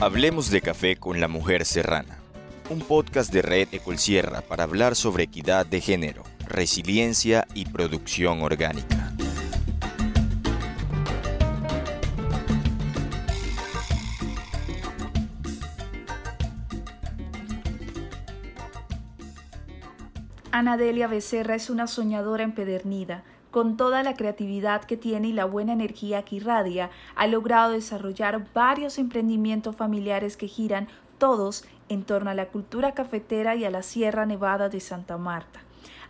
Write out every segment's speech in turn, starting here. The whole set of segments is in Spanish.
Hablemos de café con la mujer serrana, un podcast de Red Ecolsierra para hablar sobre equidad de género, resiliencia y producción orgánica. Anadelia Becerra es una soñadora empedernida. Con toda la creatividad que tiene y la buena energía que irradia, ha logrado desarrollar varios emprendimientos familiares que giran todos en torno a la cultura cafetera y a la Sierra Nevada de Santa Marta.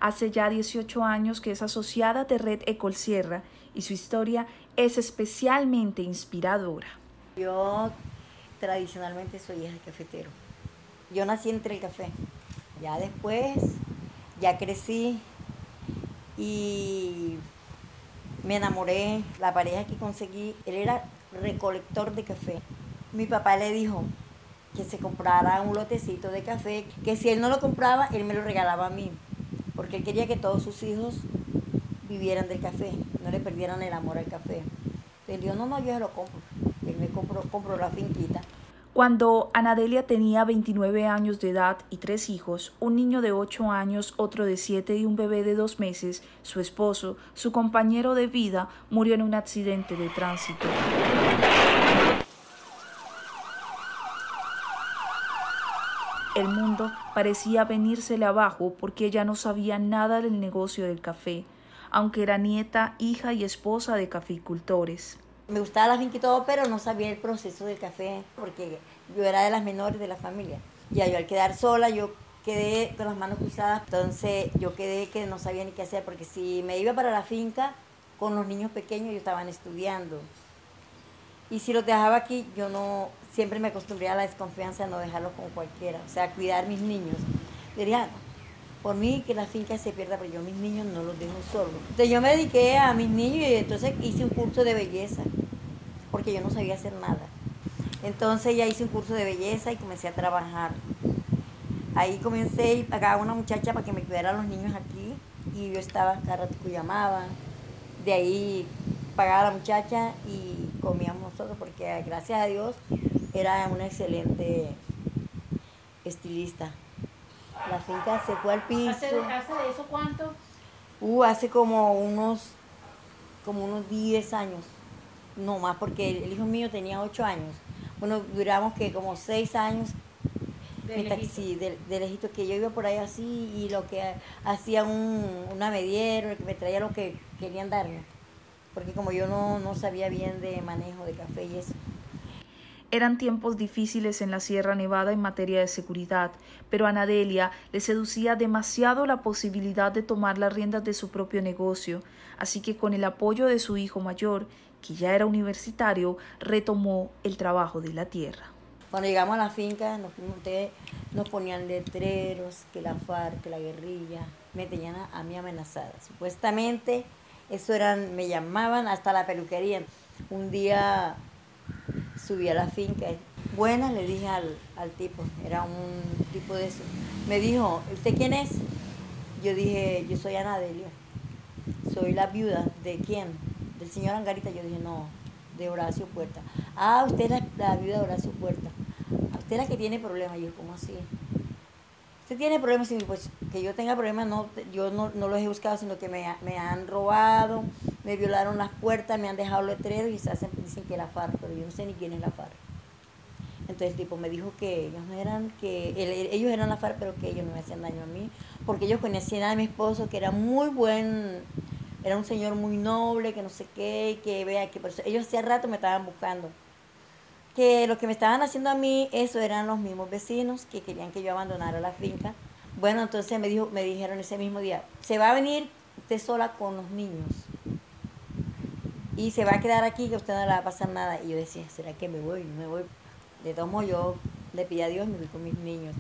Hace ya 18 años que es asociada de Red Ecol Sierra y su historia es especialmente inspiradora. Yo tradicionalmente soy hija cafetero. Yo nací entre el café. Ya después ya crecí y me enamoré. La pareja que conseguí, él era recolector de café. Mi papá le dijo que se comprara un lotecito de café, que si él no lo compraba, él me lo regalaba a mí, porque él quería que todos sus hijos vivieran del café, no le perdieran el amor al café. Entonces yo, no, no, yo se lo compro. Él me compró, compró la finquita cuando Anadelia tenía 29 años de edad y tres hijos, un niño de 8 años, otro de 7 y un bebé de dos meses, su esposo, su compañero de vida, murió en un accidente de tránsito. El mundo parecía venírsele abajo porque ella no sabía nada del negocio del café, aunque era nieta, hija y esposa de caficultores me gustaba la finca y todo, pero no sabía el proceso del café, porque yo era de las menores de la familia. Ya yo al quedar sola, yo quedé con las manos cruzadas, entonces yo quedé que no sabía ni qué hacer, porque si me iba para la finca con los niños pequeños, ellos estaban estudiando. Y si los dejaba aquí, yo no, siempre me acostumbré a la desconfianza de no dejarlos con cualquiera, o sea, cuidar mis niños. Diría, por mí que la finca se pierda, pero yo mis niños no los dejo solos. Entonces yo me dediqué a mis niños y entonces hice un curso de belleza, porque yo no sabía hacer nada. Entonces ya hice un curso de belleza y comencé a trabajar. Ahí comencé y pagaba una muchacha para que me cuidara los niños aquí y yo estaba cada rato que llamaba. De ahí pagaba a la muchacha y comíamos nosotros porque gracias a Dios era una excelente estilista. La finca se fue al piso. ¿Hace, de eso cuánto? Uh, hace como unos, como unos 10 años. No más, porque el, hijo mío tenía 8 años. Bueno, duramos que como 6 años de lejito. de, lejito, que yo iba por ahí así y lo que hacía un, una mediero, que me traía lo que querían darme. Porque como yo no, no sabía bien de manejo de café y eso. Eran tiempos difíciles en la Sierra Nevada en materia de seguridad, pero a Nadelia le seducía demasiado la posibilidad de tomar las riendas de su propio negocio, así que con el apoyo de su hijo mayor, que ya era universitario, retomó el trabajo de la tierra. Cuando llegamos a la finca nos, nos ponían letreros, que la FARC, que la guerrilla, me tenían a, mí amenazada. Supuestamente eso eran, me llamaban hasta la peluquería. Un día subí a la finca. Buena, le dije al, tipo, era un tipo de eso. Me dijo, ¿usted quién es? Yo dije, yo soy Ana Delia. Soy la viuda. ¿De quién? Del señor Angarita. Yo dije, no, de Horacio Puerta. Ah, usted es la, viuda de Horacio Puerta. Usted es la que tiene problemas. Yo, ¿cómo así? Usted tiene problemas, pues que yo tenga problemas, no, yo no, no los he buscado, sino que me, me han robado, me violaron las puertas, me han dejado letreros y se hacen, dicen que la FARC, pero yo no sé ni quién es la FARC. Entonces tipo me dijo que ellos no eran, que ellos eran la FARC, pero que ellos no me hacían daño a mí, porque ellos conocían a mi esposo, que era muy buen, era un señor muy noble, que no sé qué, que vea que por eso, ellos hace rato me estaban buscando. Que lo que me estaban haciendo a mí, eso eran los mismos vecinos que querían que yo abandonara la finca. Bueno, entonces me, dijo, me dijeron ese mismo día, se va a venir usted sola con los niños y se va a quedar aquí que usted no le va a pasar nada. Y yo decía, ¿será que me voy? Me voy. De modos, yo le pedí a Dios, me voy con mis niños.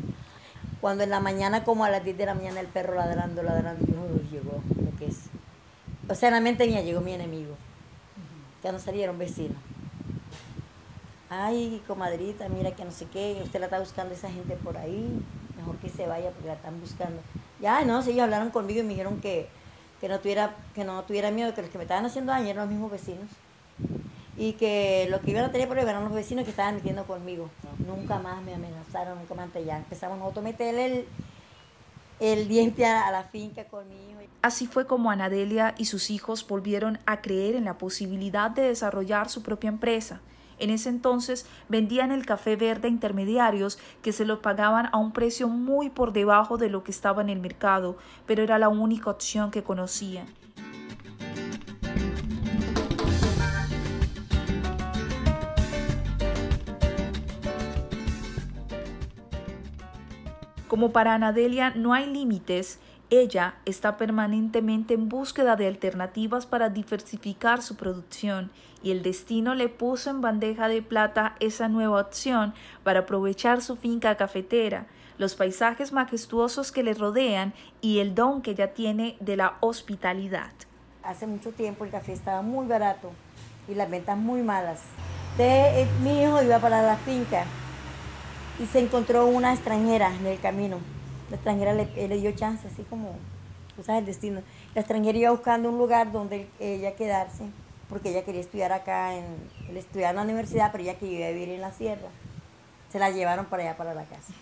Cuando en la mañana, como a las 10 de la mañana, el perro ladrando, ladrando, yo, llegó lo que es. O sea, en la mente mía llegó mi enemigo. Ya no salieron vecinos. Ay, comadrita, mira que no sé qué, usted la está buscando esa gente por ahí, mejor que se vaya porque la están buscando. Ya, no, si ellos hablaron conmigo y me dijeron que que no tuviera, que no tuviera miedo, que los que me estaban haciendo daño eran los mismos vecinos. y que lo que iban a tener problemas eran los vecinos que estaban metiendo conmigo. Nunca más me amenazaron, nunca más. Ya empezamos nosotros a meterle el, el diente a, la finca con mi hijo. Así fue como Anadelia y sus hijos volvieron a creer en la posibilidad de desarrollar su propia empresa. En ese entonces vendían el café verde a intermediarios que se lo pagaban a un precio muy por debajo de lo que estaba en el mercado, pero era la única opción que conocían. Como para Anadelia no hay límites, ella está permanentemente en búsqueda de alternativas para diversificar su producción y el destino le puso en bandeja de plata esa nueva opción para aprovechar su finca cafetera, los paisajes majestuosos que le rodean y el don que ella tiene de la hospitalidad. Hace mucho tiempo el café estaba muy barato y las ventas muy malas. De, eh, mi hijo iba para la finca y se encontró una extranjera en el camino. La extranjera le, dio chance, así como, tú sabes, el destino. La extranjera iba buscando un lugar donde ella quedarse, porque ella quería estudiar acá, en, él en la universidad, pero ella quería vivir en la sierra. Se la llevaron para allá, para la casa.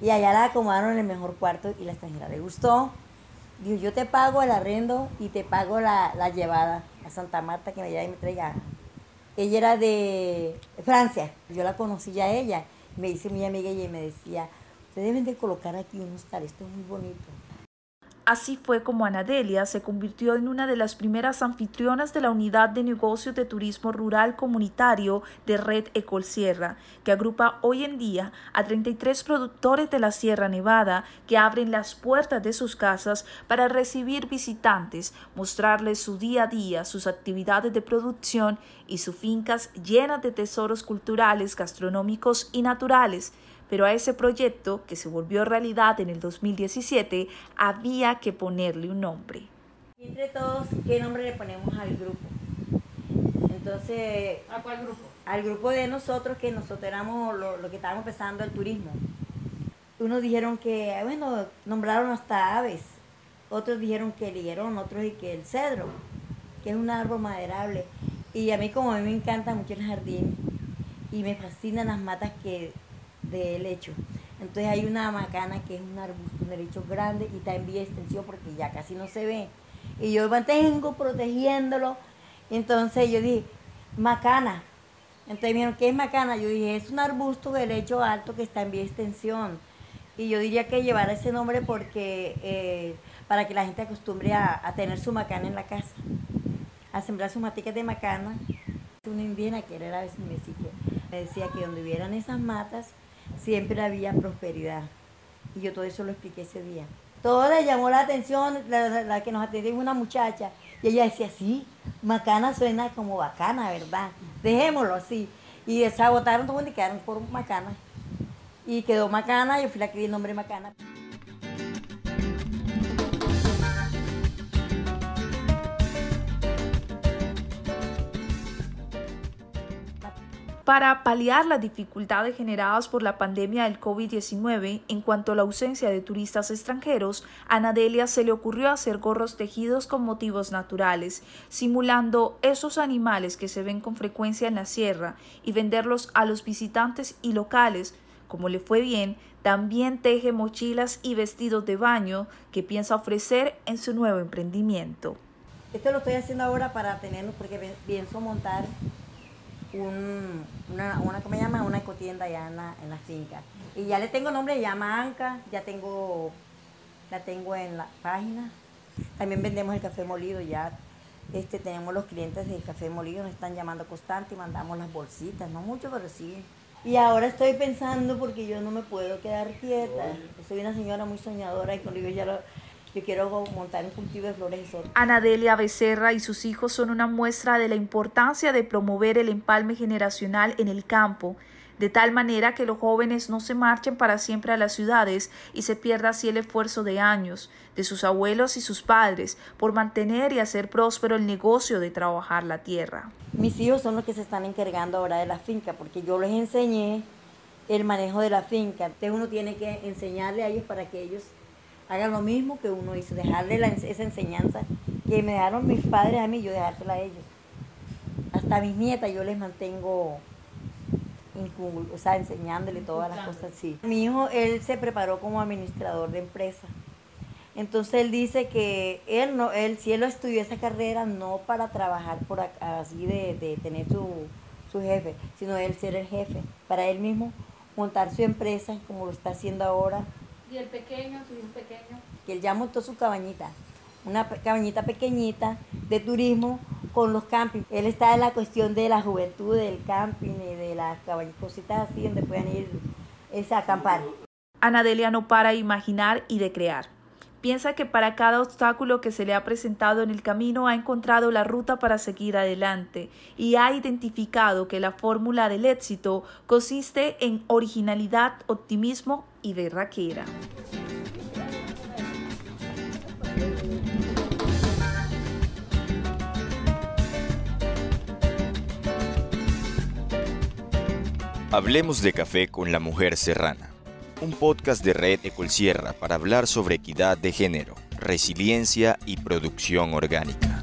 Y allá la acomodaron en el mejor cuarto y la extranjera le gustó. Dijo, yo te pago el arrendo y te pago la, la llevada a Santa Marta que me lleve y me traiga. Ella era de Francia, yo la conocí ya ella me dice mi amiga y me decía, ustedes deben de colocar aquí un hostal, esto es muy bonito. Así fue como Anadelia se convirtió en una de las primeras anfitrionas de la unidad de negocios de turismo rural comunitario de Red Ecolsierra, que agrupa hoy en día a 33 productores de la Sierra Nevada que abren las puertas de sus casas para recibir visitantes, mostrarles su día a día, sus actividades de producción y sus fincas llenas de tesoros culturales, gastronómicos y naturales pero a ese proyecto, que se volvió realidad en el 2017, había que ponerle un nombre. Entre todos, ¿qué nombre le ponemos al grupo? Entonces... ¿A cuál grupo? Al grupo de nosotros, que nosotros éramos lo, que estábamos empezando el turismo. Unos dijeron que, bueno, nombraron hasta aves. Otros dijeron que el higuerón, otros y que el cedro, que es un árbol maderable. Y a mí como a mí me encanta mucho el jardín y me fascinan las matas que de lecho. Entonces hay una macana que es un arbusto de lecho grande y está en vía extensión porque ya casi no se ve. Y yo mantengo protegiéndolo. Entonces yo dije, macana. Entonces me dijeron, ¿qué es macana? Yo dije, es un arbusto de lecho alto que está en vía extensión. Y yo diría que llevar ese nombre porque eh, para que la gente acostumbre a, tener su macana en la casa, a sembrar sus maticas de macana. Una indígena que era de me decía que donde hubieran esas matas, siempre había prosperidad. Y yo todo eso lo expliqué ese día. Todo le llamó la atención, la, que nos atendió una muchacha. Y ella decía, sí, macana suena como bacana, ¿verdad? Dejémoslo así. Y se agotaron todo y quedaron por macana. Y quedó macana, yo fui la que di el nombre macana. Para paliar las dificultades generadas por la pandemia del COVID-19 en cuanto a la ausencia de turistas extranjeros, a Nadelia se le ocurrió hacer gorros tejidos con motivos naturales, simulando esos animales que se ven con frecuencia en la sierra y venderlos a los visitantes y locales. Como le fue bien, también teje mochilas y vestidos de baño que piensa ofrecer en su nuevo emprendimiento. Esto lo estoy haciendo ahora para tenerlo porque pienso montar una, una, ¿cómo se llama? Una ecotienda allá en la, en la finca. Y ya le tengo nombre, se llama Anca, ya tengo, la tengo en la página. También vendemos el café molido, ya este, tenemos los clientes del café molido, nos están llamando constante y mandamos las bolsitas, no mucho, pero sí. Y ahora estoy pensando porque yo no me puedo quedar quieta. soy una señora muy soñadora y con yo ya lo, yo quiero montar un cultivo de flores exóticas. Anadelia Becerra y sus hijos son una muestra de la importancia de promover el empalme generacional en el campo, de tal manera que los jóvenes no se marchen para siempre a las ciudades y se pierda así el esfuerzo de años de sus abuelos y sus padres por mantener y hacer próspero el negocio de trabajar la tierra. Mis hijos son los que se están encargando ahora de la finca porque yo les enseñé el manejo de la finca. Entonces uno tiene que enseñarle a ellos para que ellos hagan lo mismo que uno hizo, dejarle esa enseñanza que me dejaron mis padres a mí, yo dejársela a ellos. hasta mis nietas yo les mantengo o sea, enseñándole todas las cosas así. Mi hijo, él se preparó como administrador de empresa. Entonces él dice que él no, él si él lo estudió esa carrera no para trabajar por así de, de tener su, su, jefe, sino él ser el jefe, para él mismo montar su empresa como lo está haciendo ahora. ¿Y el pequeño, tu hijo pequeño? Que él ya montó su cabañita, una cabañita pequeñita de turismo con los campings. Él está en la cuestión de la juventud, del camping y de las cositas así donde puedan ir a acampar. Anadelia no para de imaginar y de crear. Piensa que para cada obstáculo que se le ha presentado en el camino ha encontrado la ruta para seguir adelante y ha identificado que la fórmula del éxito consiste en originalidad, optimismo y berraquera. Hablemos de café con la mujer serrana, un podcast de Red Ecolsierra para hablar sobre equidad de género, resiliencia y producción orgánica.